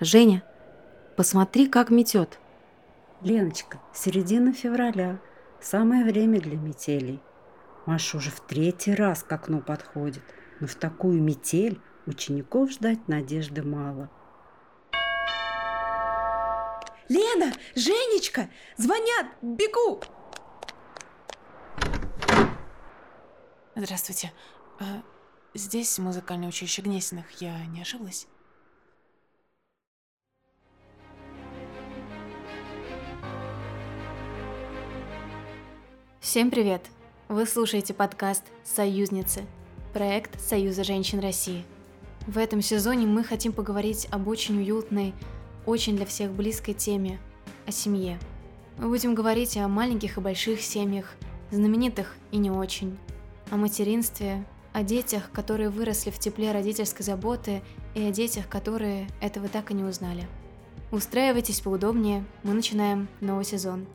Женя, посмотри, как метет. Леночка, середина февраля. Самое время для метелей. Маша уже в третий раз к окну подходит. Но в такую метель учеников ждать надежды мало. Лена! Женечка! Звонят! Бегу! Здравствуйте. А, здесь музыкальное училище Гнесиных. Я не ошиблась? Всем привет! Вы слушаете подкаст «Союзницы» – проект Союза женщин России. В этом сезоне мы хотим поговорить об очень уютной, очень для всех близкой теме – о семье. Мы будем говорить о маленьких и больших семьях, знаменитых и не очень, о материнстве, о детях, которые выросли в тепле родительской заботы, и о детях, которые этого так и не узнали. Устраивайтесь поудобнее, мы начинаем новый сезон.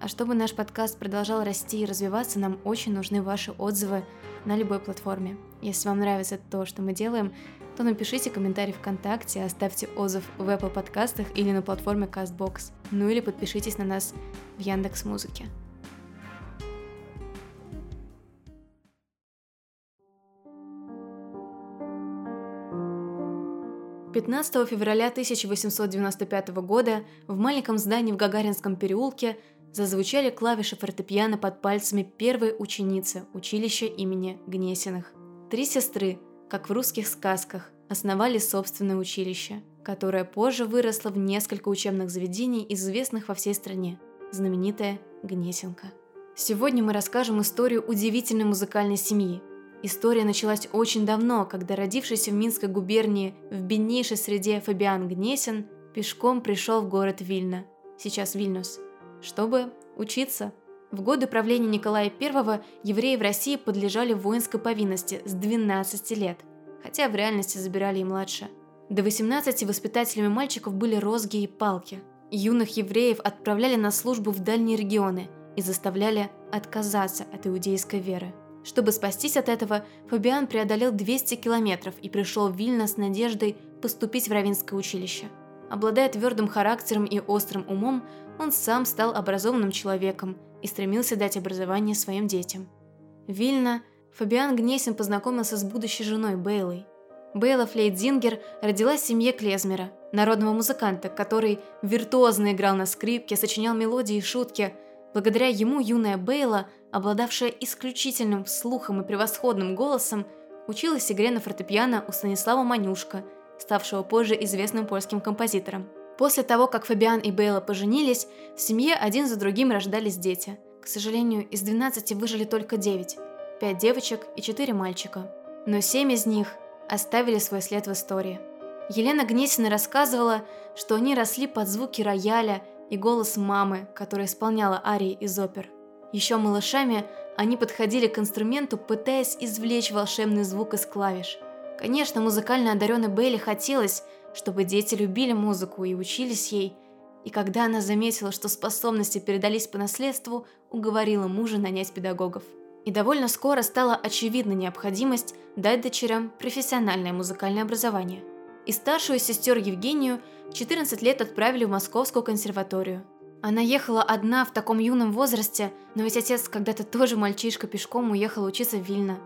А чтобы наш подкаст продолжал расти и развиваться, нам очень нужны ваши отзывы на любой платформе. Если вам нравится то, что мы делаем, то напишите комментарий ВКонтакте, оставьте отзыв в Apple подкастах или на платформе CastBox. Ну или подпишитесь на нас в Яндекс Музыке. 15 февраля 1895 года в маленьком здании в Гагаринском переулке зазвучали клавиши фортепиано под пальцами первой ученицы училища имени Гнесиных. Три сестры, как в русских сказках, основали собственное училище, которое позже выросло в несколько учебных заведений, известных во всей стране, знаменитая Гнесинка. Сегодня мы расскажем историю удивительной музыкальной семьи, История началась очень давно, когда родившийся в Минской губернии в беднейшей среде Фабиан Гнесин пешком пришел в город Вильна, сейчас Вильнюс, чтобы учиться. В годы правления Николая I евреи в России подлежали воинской повинности с 12 лет, хотя в реальности забирали и младше. До 18 воспитателями мальчиков были розги и палки. Юных евреев отправляли на службу в дальние регионы и заставляли отказаться от иудейской веры. Чтобы спастись от этого, Фабиан преодолел 200 километров и пришел в Вильно с надеждой поступить в Равинское училище. Обладая твердым характером и острым умом, он сам стал образованным человеком и стремился дать образование своим детям. Вильно Фабиан Гнесин познакомился с будущей женой Бейлой. Бейла Флейдзингер родилась в семье Клезмера, народного музыканта, который виртуозно играл на скрипке, сочинял мелодии и шутки. Благодаря ему юная Бейла обладавшая исключительным слухом и превосходным голосом, училась игре на фортепиано у Станислава Манюшка, ставшего позже известным польским композитором. После того, как Фабиан и Бейла поженились, в семье один за другим рождались дети. К сожалению, из 12 выжили только 9. 5 девочек и 4 мальчика. Но 7 из них оставили свой след в истории. Елена Гнесина рассказывала, что они росли под звуки рояля и голос мамы, которая исполняла арии из опер. Еще малышами они подходили к инструменту, пытаясь извлечь волшебный звук из клавиш. Конечно, музыкально одаренной Бейли хотелось, чтобы дети любили музыку и учились ей, и когда она заметила, что способности передались по наследству, уговорила мужа нанять педагогов. И довольно скоро стала очевидна необходимость дать дочерям профессиональное музыкальное образование. И старшую сестер Евгению 14 лет отправили в Московскую консерваторию – она ехала одна в таком юном возрасте, но ведь отец когда-то тоже мальчишка пешком уехал учиться в Вильно.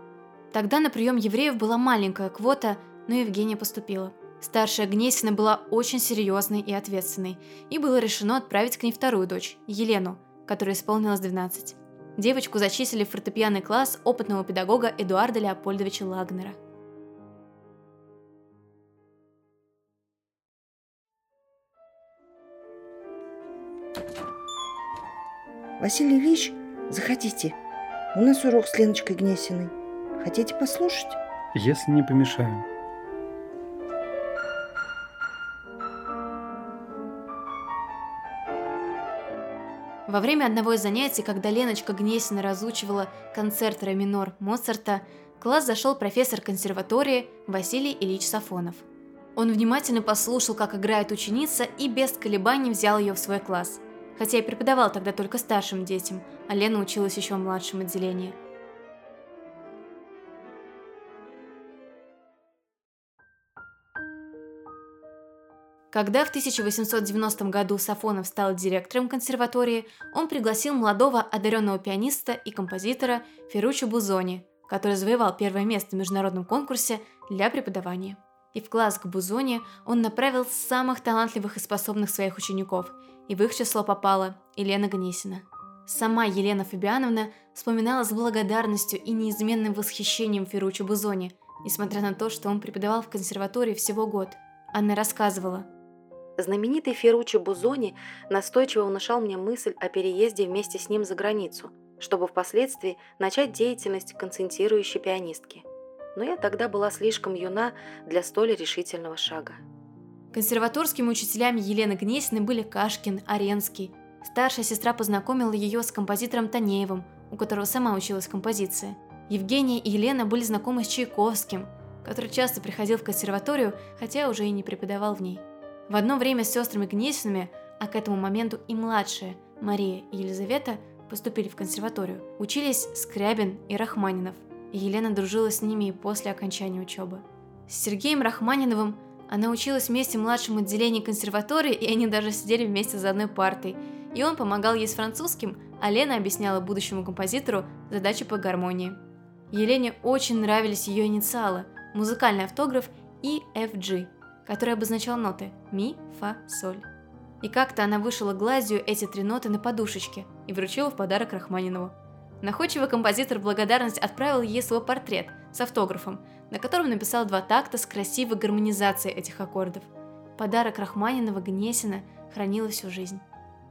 Тогда на прием евреев была маленькая квота, но Евгения поступила. Старшая Гнесина была очень серьезной и ответственной, и было решено отправить к ней вторую дочь, Елену, которой исполнилось 12. Девочку зачислили в фортепианный класс опытного педагога Эдуарда Леопольдовича Лагнера. Василий Ильич, заходите. У нас урок с Леночкой Гнесиной. Хотите послушать? Если не помешаю. Во время одного из занятий, когда Леночка Гнесина разучивала концерт ре минор Моцарта, в класс зашел профессор консерватории Василий Ильич Сафонов. Он внимательно послушал, как играет ученица, и без колебаний взял ее в свой класс – хотя и преподавал тогда только старшим детям, а Лена училась еще в младшем отделении. Когда в 1890 году Сафонов стал директором консерватории, он пригласил молодого одаренного пианиста и композитора Ферруччо Бузони, который завоевал первое место в международном конкурсе для преподавания. И в класс к Бузони он направил самых талантливых и способных своих учеников, и в их число попала Елена Гнесина. Сама Елена Фабиановна вспоминала с благодарностью и неизменным восхищением Ферруччо Бузони, несмотря на то, что он преподавал в консерватории всего год. Она рассказывала – Знаменитый Ферруччо Бузони настойчиво внушал мне мысль о переезде вместе с ним за границу, чтобы впоследствии начать деятельность концентрирующей пианистки. Но я тогда была слишком юна для столь решительного шага. Консерваторскими учителями Елены Гнесины были Кашкин, Аренский. Старшая сестра познакомила ее с композитором Танеевым, у которого сама училась композиции. Евгения и Елена были знакомы с Чайковским, который часто приходил в консерваторию, хотя уже и не преподавал в ней. В одно время с сестрами Гнесинами, а к этому моменту и младшие Мария и Елизавета поступили в консерваторию, учились Скрябин и Рахманинов, и Елена дружила с ними и после окончания учебы. С Сергеем Рахманиновым она училась вместе в младшем отделении консерватории, и они даже сидели вместе за одной партой. И он помогал ей с французским, а Лена объясняла будущему композитору задачи по гармонии. Елене очень нравились ее инициалы, музыкальный автограф и FG – который обозначал ноты ми, фа, соль. И как-то она вышила глазью эти три ноты на подушечке и вручила в подарок Рахманинову. Находчивый композитор благодарность отправил ей свой портрет с автографом, на котором написал два такта с красивой гармонизацией этих аккордов. Подарок Рахманинова Гнесина хранила всю жизнь.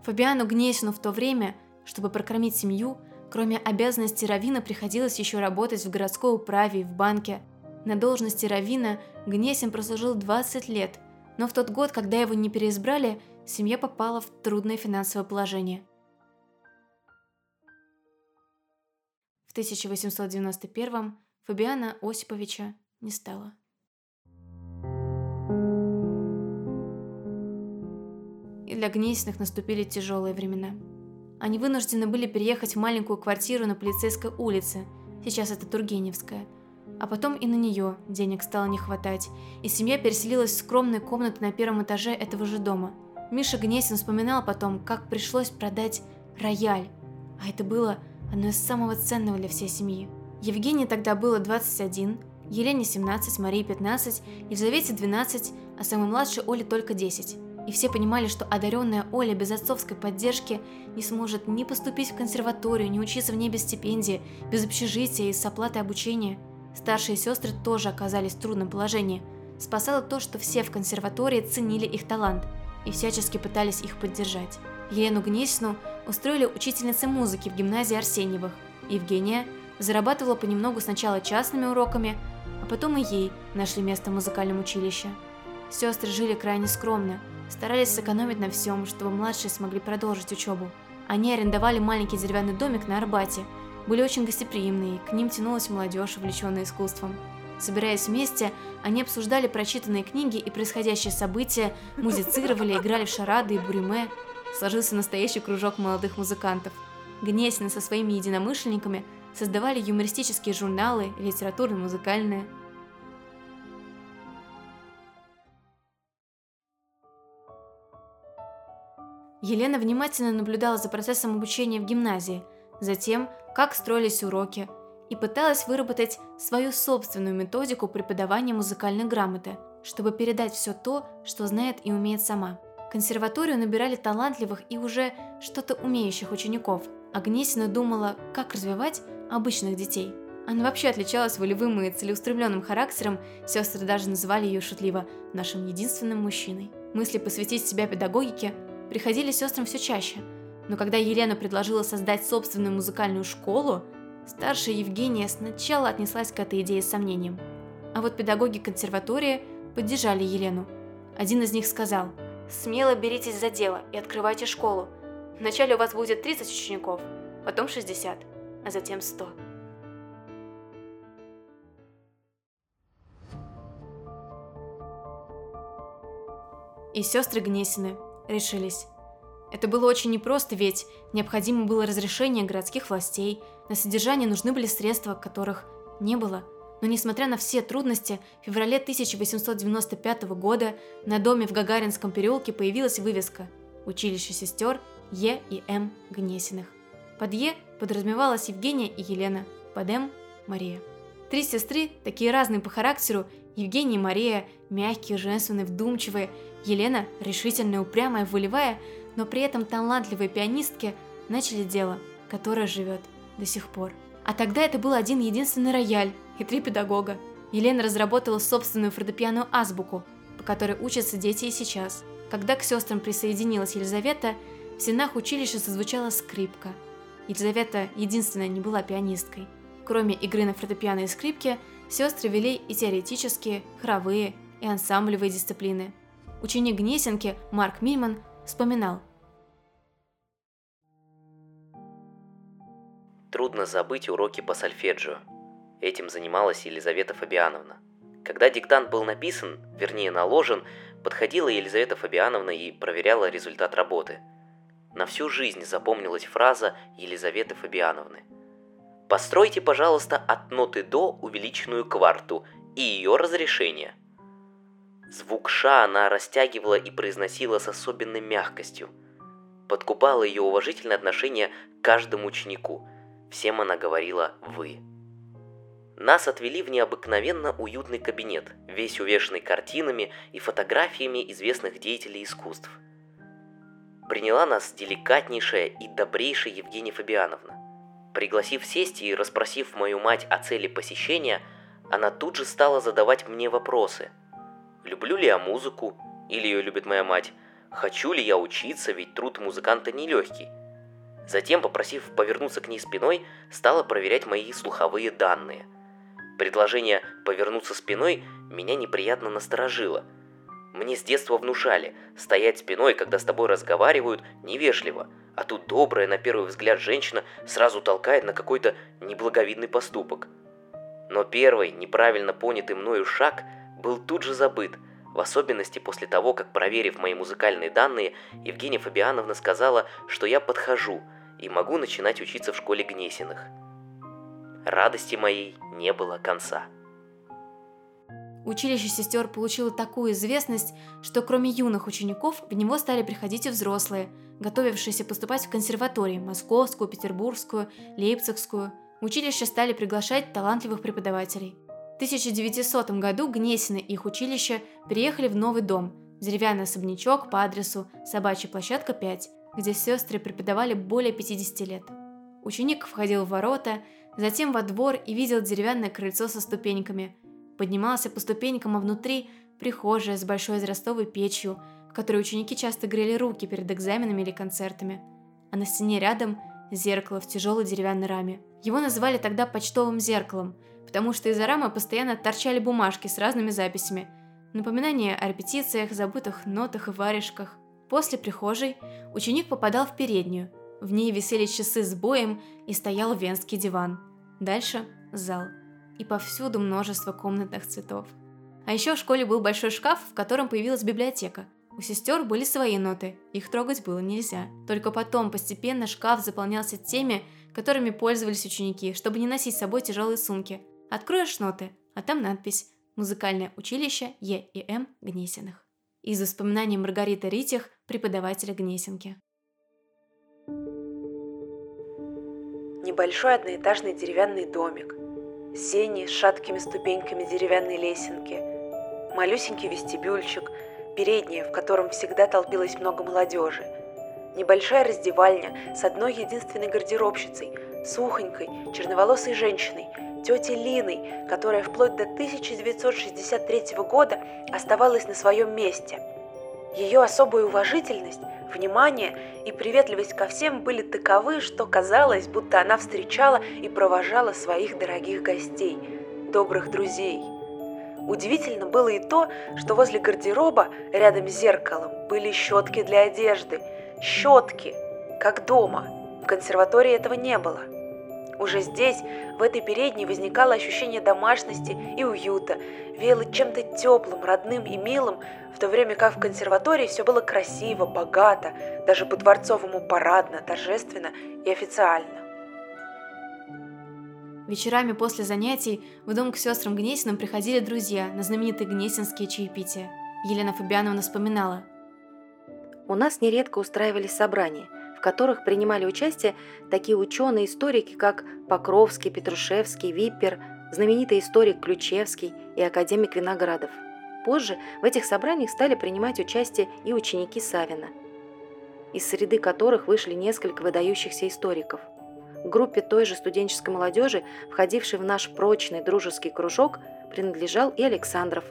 Фабиану Гнесину в то время, чтобы прокормить семью, кроме обязанностей Равина приходилось еще работать в городской управе и в банке, на должности равина Гнесин прослужил 20 лет, но в тот год, когда его не переизбрали, семья попала в трудное финансовое положение. В 1891 Фабиана Осиповича не стало. И для Гнесиных наступили тяжелые времена. Они вынуждены были переехать в маленькую квартиру на полицейской улице, сейчас это Тургеневская – а потом и на нее денег стало не хватать, и семья переселилась в скромные комнаты на первом этаже этого же дома. Миша Гнесин вспоминал потом, как пришлось продать рояль, а это было одно из самого ценного для всей семьи. Евгении тогда было 21, Елене 17, Марии 15, Елизавете 12, а самой младшей Оле только 10. И все понимали, что одаренная Оля без отцовской поддержки не сможет ни поступить в консерваторию, ни учиться в ней без стипендии, без общежития и с оплатой обучения – Старшие сестры тоже оказались в трудном положении. Спасало то, что все в консерватории ценили их талант и всячески пытались их поддержать. Елену Гнесину устроили учительницей музыки в гимназии Арсеньевых. Евгения зарабатывала понемногу сначала частными уроками, а потом и ей нашли место в музыкальном училище. Сестры жили крайне скромно, старались сэкономить на всем, чтобы младшие смогли продолжить учебу. Они арендовали маленький деревянный домик на Арбате – были очень гостеприимные, к ним тянулась молодежь, увлеченная искусством. Собираясь вместе, они обсуждали прочитанные книги и происходящие события, музицировали, играли в шарады и буриме. Сложился настоящий кружок молодых музыкантов. Гнесины со своими единомышленниками создавали юмористические журналы, литературно-музыкальные. Елена внимательно наблюдала за процессом обучения в гимназии – затем, как строились уроки, и пыталась выработать свою собственную методику преподавания музыкальной грамоты, чтобы передать все то, что знает и умеет сама. Консерваторию набирали талантливых и уже что-то умеющих учеников, а Гнесина думала, как развивать обычных детей. Она вообще отличалась волевым и целеустремленным характером, сестры даже называли ее шутливо «нашим единственным мужчиной». Мысли посвятить себя педагогике приходили сестрам все чаще – но когда Елена предложила создать собственную музыкальную школу, старшая Евгения сначала отнеслась к этой идее с сомнением. А вот педагоги консерватории поддержали Елену. Один из них сказал, «Смело беритесь за дело и открывайте школу. Вначале у вас будет 30 учеников, потом 60, а затем 100». И сестры Гнесины решились. Это было очень непросто, ведь необходимо было разрешение городских властей, на содержание нужны были средства, которых не было. Но несмотря на все трудности, в феврале 1895 года на доме в Гагаринском переулке появилась вывеска «Училище сестер Е и М Гнесиных». Под Е подразумевалась Евгения и Елена, под М – Мария. Три сестры, такие разные по характеру, Евгения и Мария – мягкие, женственные, вдумчивые, Елена – решительная, упрямая, волевая, но при этом талантливые пианистки начали дело, которое живет до сих пор. А тогда это был один единственный рояль и три педагога. Елена разработала собственную фортепианную азбуку, по которой учатся дети и сейчас. Когда к сестрам присоединилась Елизавета, в стенах училища зазвучала скрипка. Елизавета единственная не была пианисткой. Кроме игры на фортепиано и скрипке, сестры вели и теоретические, хоровые и ансамблевые дисциплины. Ученик Гнесинки Марк Мильман вспоминал – Трудно забыть уроки по сольфеджио. Этим занималась Елизавета Фабиановна. Когда диктант был написан, вернее наложен, подходила Елизавета Фабиановна и проверяла результат работы. На всю жизнь запомнилась фраза Елизаветы Фабиановны. «Постройте, пожалуйста, от ноты до увеличенную кварту и ее разрешение». Звук «ша» она растягивала и произносила с особенной мягкостью. Подкупало ее уважительное отношение к каждому ученику – Всем она говорила «вы». Нас отвели в необыкновенно уютный кабинет, весь увешанный картинами и фотографиями известных деятелей искусств. Приняла нас деликатнейшая и добрейшая Евгения Фабиановна. Пригласив сесть и расспросив мою мать о цели посещения, она тут же стала задавать мне вопросы. Люблю ли я музыку? Или ее любит моя мать? Хочу ли я учиться, ведь труд музыканта нелегкий? Затем, попросив повернуться к ней спиной, стала проверять мои слуховые данные. Предложение «повернуться спиной» меня неприятно насторожило. Мне с детства внушали, стоять спиной, когда с тобой разговаривают, невежливо, а тут добрая на первый взгляд женщина сразу толкает на какой-то неблаговидный поступок. Но первый, неправильно понятый мною шаг, был тут же забыт – в особенности после того, как, проверив мои музыкальные данные, Евгения Фабиановна сказала, что я подхожу – и могу начинать учиться в школе Гнесиных. Радости моей не было конца. Училище сестер получило такую известность, что кроме юных учеников в него стали приходить и взрослые, готовившиеся поступать в консерватории Московскую, Петербургскую, Лейпцигскую. Училище стали приглашать талантливых преподавателей. В 1900 году Гнесины и их училище переехали в новый дом, деревянный особнячок по адресу Собачья площадка 5, где сестры преподавали более 50 лет. Ученик входил в ворота, затем во двор и видел деревянное крыльцо со ступеньками. Поднимался по ступенькам, а внутри прихожая с большой израстовой печью, в которой ученики часто грели руки перед экзаменами или концертами. А на стене рядом зеркало в тяжелой деревянной раме. Его называли тогда почтовым зеркалом, потому что из-за рамы постоянно торчали бумажки с разными записями. Напоминания о репетициях, забытых нотах и варежках. После прихожей ученик попадал в переднюю. В ней висели часы с боем и стоял венский диван. Дальше – зал. И повсюду множество комнатных цветов. А еще в школе был большой шкаф, в котором появилась библиотека. У сестер были свои ноты, их трогать было нельзя. Только потом постепенно шкаф заполнялся теми, которыми пользовались ученики, чтобы не носить с собой тяжелые сумки. Откроешь ноты, а там надпись «Музыкальное училище Е и М Гнесиных» из воспоминаний Маргариты Ритих, преподавателя Гнесинки. Небольшой одноэтажный деревянный домик, сени с шаткими ступеньками деревянной лесенки, малюсенький вестибюльчик, передняя, в котором всегда толпилось много молодежи, небольшая раздевальня с одной единственной гардеробщицей, сухонькой, черноволосой женщиной – тетей Линой, которая вплоть до 1963 года оставалась на своем месте. Ее особая уважительность, внимание и приветливость ко всем были таковы, что казалось, будто она встречала и провожала своих дорогих гостей, добрых друзей. Удивительно было и то, что возле гардероба, рядом с зеркалом, были щетки для одежды. Щетки, как дома. В консерватории этого не было. Уже здесь, в этой передней, возникало ощущение домашности и уюта, веяло чем-то теплым, родным и милым, в то время как в консерватории все было красиво, богато, даже по-дворцовому парадно, торжественно и официально. Вечерами после занятий в дом к сестрам Гнесиным приходили друзья на знаменитые гнесинские чаепития. Елена Фабиановна вспоминала. У нас нередко устраивались собрания, в которых принимали участие такие ученые-историки, как Покровский, Петрушевский, Виппер, знаменитый историк Ключевский и академик Виноградов. Позже в этих собраниях стали принимать участие и ученики Савина, из среды которых вышли несколько выдающихся историков – группе той же студенческой молодежи, входившей в наш прочный дружеский кружок, принадлежал и Александров,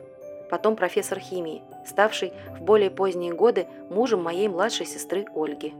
потом профессор химии, ставший в более поздние годы мужем моей младшей сестры Ольги.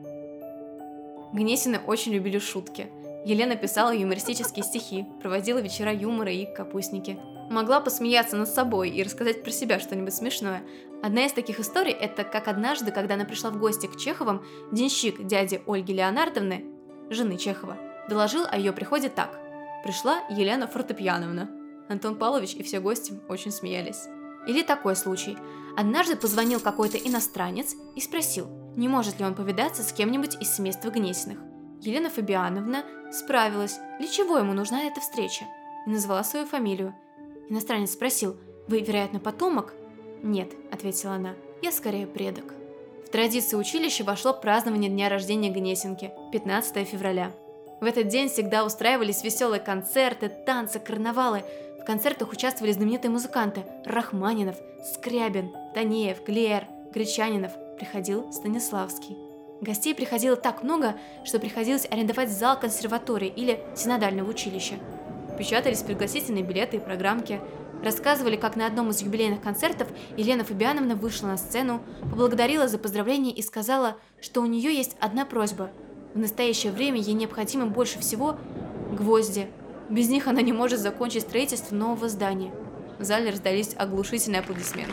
Гнесины очень любили шутки. Елена писала юмористические стихи, проводила вечера юмора и капустники. Могла посмеяться над собой и рассказать про себя что-нибудь смешное. Одна из таких историй – это как однажды, когда она пришла в гости к Чеховым, денщик дяди Ольги Леонардовны, жены Чехова – доложил о ее приходе так. Пришла Елена Фортепьяновна. Антон Павлович и все гости очень смеялись. Или такой случай. Однажды позвонил какой-то иностранец и спросил, не может ли он повидаться с кем-нибудь из семейства Гнесиных. Елена Фабиановна справилась, для чего ему нужна эта встреча, и назвала свою фамилию. Иностранец спросил, вы, вероятно, потомок? Нет, ответила она, я скорее предок. В традиции училища вошло празднование дня рождения Гнесинки, 15 февраля. В этот день всегда устраивались веселые концерты, танцы, карнавалы. В концертах участвовали знаменитые музыканты Рахманинов, Скрябин, Танеев, Глеер, Гречанинов. Приходил Станиславский. Гостей приходило так много, что приходилось арендовать зал консерватории или синодального училища. Печатались пригласительные билеты и программки. Рассказывали, как на одном из юбилейных концертов Елена Фабиановна вышла на сцену, поблагодарила за поздравление и сказала, что у нее есть одна просьба – в настоящее время ей необходимы больше всего гвозди. Без них она не может закончить строительство нового здания. В зале раздались оглушительные аплодисменты.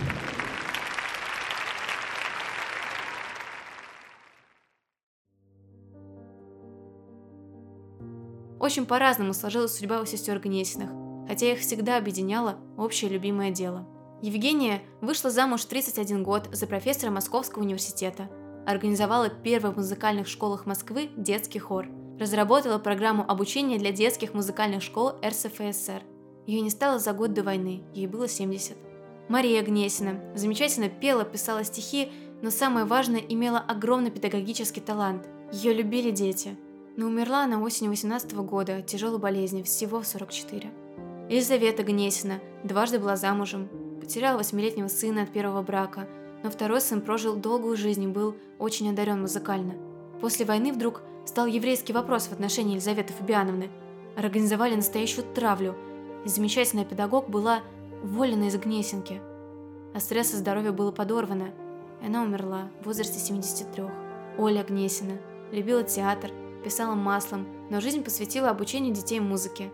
Очень по-разному сложилась судьба у сестер Гнесиных, хотя их всегда объединяло общее любимое дело. Евгения вышла замуж в 31 год за профессора Московского университета – организовала первый в музыкальных школах Москвы детский хор, разработала программу обучения для детских музыкальных школ РСФСР. Ее не стало за год до войны, ей было 70. Мария Гнесина замечательно пела, писала стихи, но самое важное, имела огромный педагогический талант. Ее любили дети. Но умерла она осенью 18 года от тяжелой болезни, всего в 44. Елизавета Гнесина дважды была замужем, потеряла восьмилетнего сына от первого брака – но второй сын прожил долгую жизнь и был очень одарен музыкально. После войны вдруг стал еврейский вопрос в отношении Елизаветы Фабиановны. Организовали настоящую травлю, замечательная педагог была уволена из Гнесинки. А стресса здоровья было подорвано, и она умерла в возрасте 73. Оля Гнесина любила театр, писала маслом, но жизнь посвятила обучению детей музыке.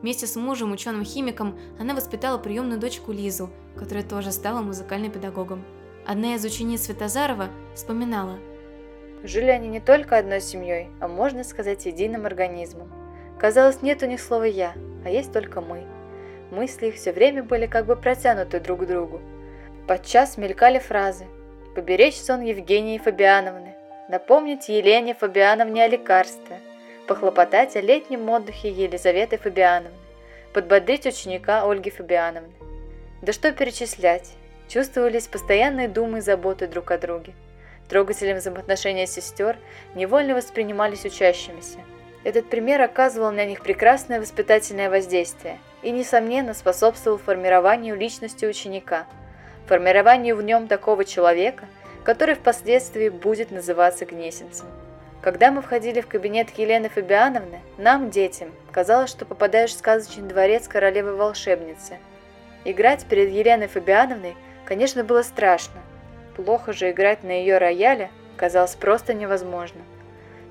Вместе с мужем, ученым-химиком, она воспитала приемную дочку Лизу, которая тоже стала музыкальным педагогом. Одна из учениц Светозарова вспоминала. Жили они не только одной семьей, а можно сказать единым организмом. Казалось, нет у них слова «я», а есть только мы. Мысли их все время были как бы протянуты друг к другу. Подчас мелькали фразы «Поберечь сон Евгении Фабиановны», «Напомнить Елене Фабиановне о лекарстве», «Похлопотать о летнем отдыхе Елизаветы Фабиановны», «Подбодрить ученика Ольги Фабиановны». Да что перечислять, Чувствовались постоянные думы и заботы друг о друге. Трогателем взаимоотношения сестер невольно воспринимались учащимися. Этот пример оказывал на них прекрасное воспитательное воздействие и, несомненно, способствовал формированию личности ученика, формированию в нем такого человека, который впоследствии будет называться Гнесинцем. Когда мы входили в кабинет Елены Фабиановны, нам, детям, казалось, что попадаешь в сказочный дворец королевы-волшебницы. Играть перед Еленой Фабиановной Конечно, было страшно. Плохо же играть на ее рояле казалось просто невозможно.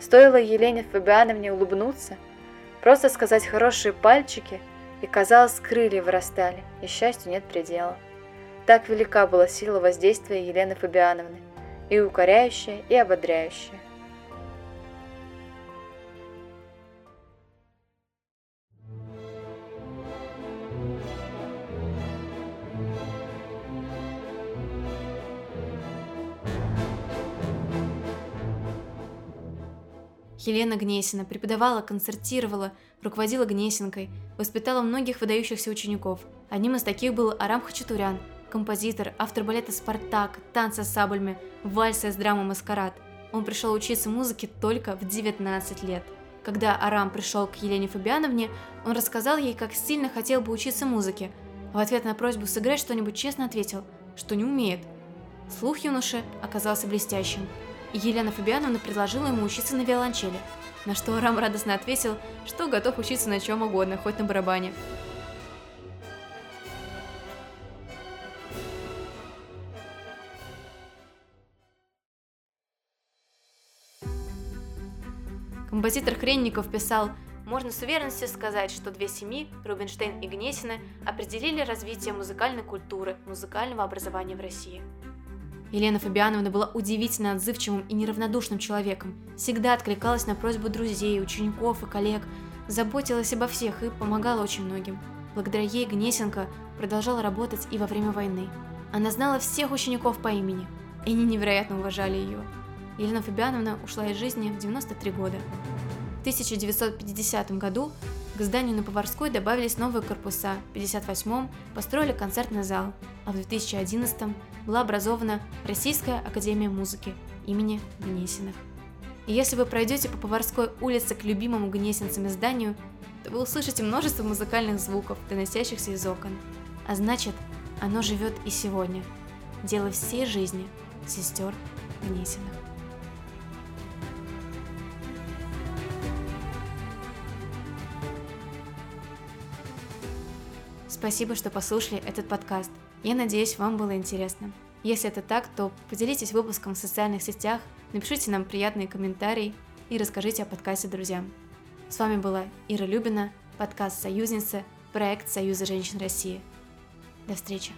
Стоило Елене Фабиановне улыбнуться, просто сказать хорошие пальчики, и, казалось, крылья вырастали, и счастью нет предела. Так велика была сила воздействия Елены Фабиановны, и укоряющая, и ободряющая. Елена Гнесина преподавала, концертировала, руководила Гнесинкой, воспитала многих выдающихся учеников. Одним из таких был Арам Хачатурян, композитор, автор балета «Спартак», танца с саблями, вальса из драмы «Маскарад». Он пришел учиться музыке только в 19 лет. Когда Арам пришел к Елене Фабиановне, он рассказал ей, как сильно хотел бы учиться музыке. В ответ на просьбу сыграть что-нибудь честно ответил, что не умеет. Слух юноши оказался блестящим – и Елена Фабиановна предложила ему учиться на виолончели, на что Арам радостно ответил, что готов учиться на чем угодно, хоть на барабане. Композитор Хренников писал, можно с уверенностью сказать, что две семьи, Рубинштейн и Гнесины, определили развитие музыкальной культуры, музыкального образования в России. Елена Фабиановна была удивительно отзывчивым и неравнодушным человеком, всегда откликалась на просьбу друзей, учеников и коллег, заботилась обо всех и помогала очень многим. Благодаря ей Гнесенко продолжала работать и во время войны. Она знала всех учеников по имени, и они невероятно уважали ее. Елена Фабиановна ушла из жизни в 93 года. В 1950 году к зданию на Поварской добавились новые корпуса, в 1958 построили концертный зал, а в 2011 была образована Российская Академия Музыки имени Гнесиных. И если вы пройдете по Поварской улице к любимому гнесинцами зданию, то вы услышите множество музыкальных звуков, доносящихся из окон. А значит, оно живет и сегодня. Дело всей жизни сестер Гнесиных. Спасибо, что послушали этот подкаст. Я надеюсь, вам было интересно. Если это так, то поделитесь выпуском в социальных сетях, напишите нам приятные комментарии и расскажите о подкасте друзьям. С вами была Ира Любина, подкаст «Союзница», проект Союза женщин России. До встречи!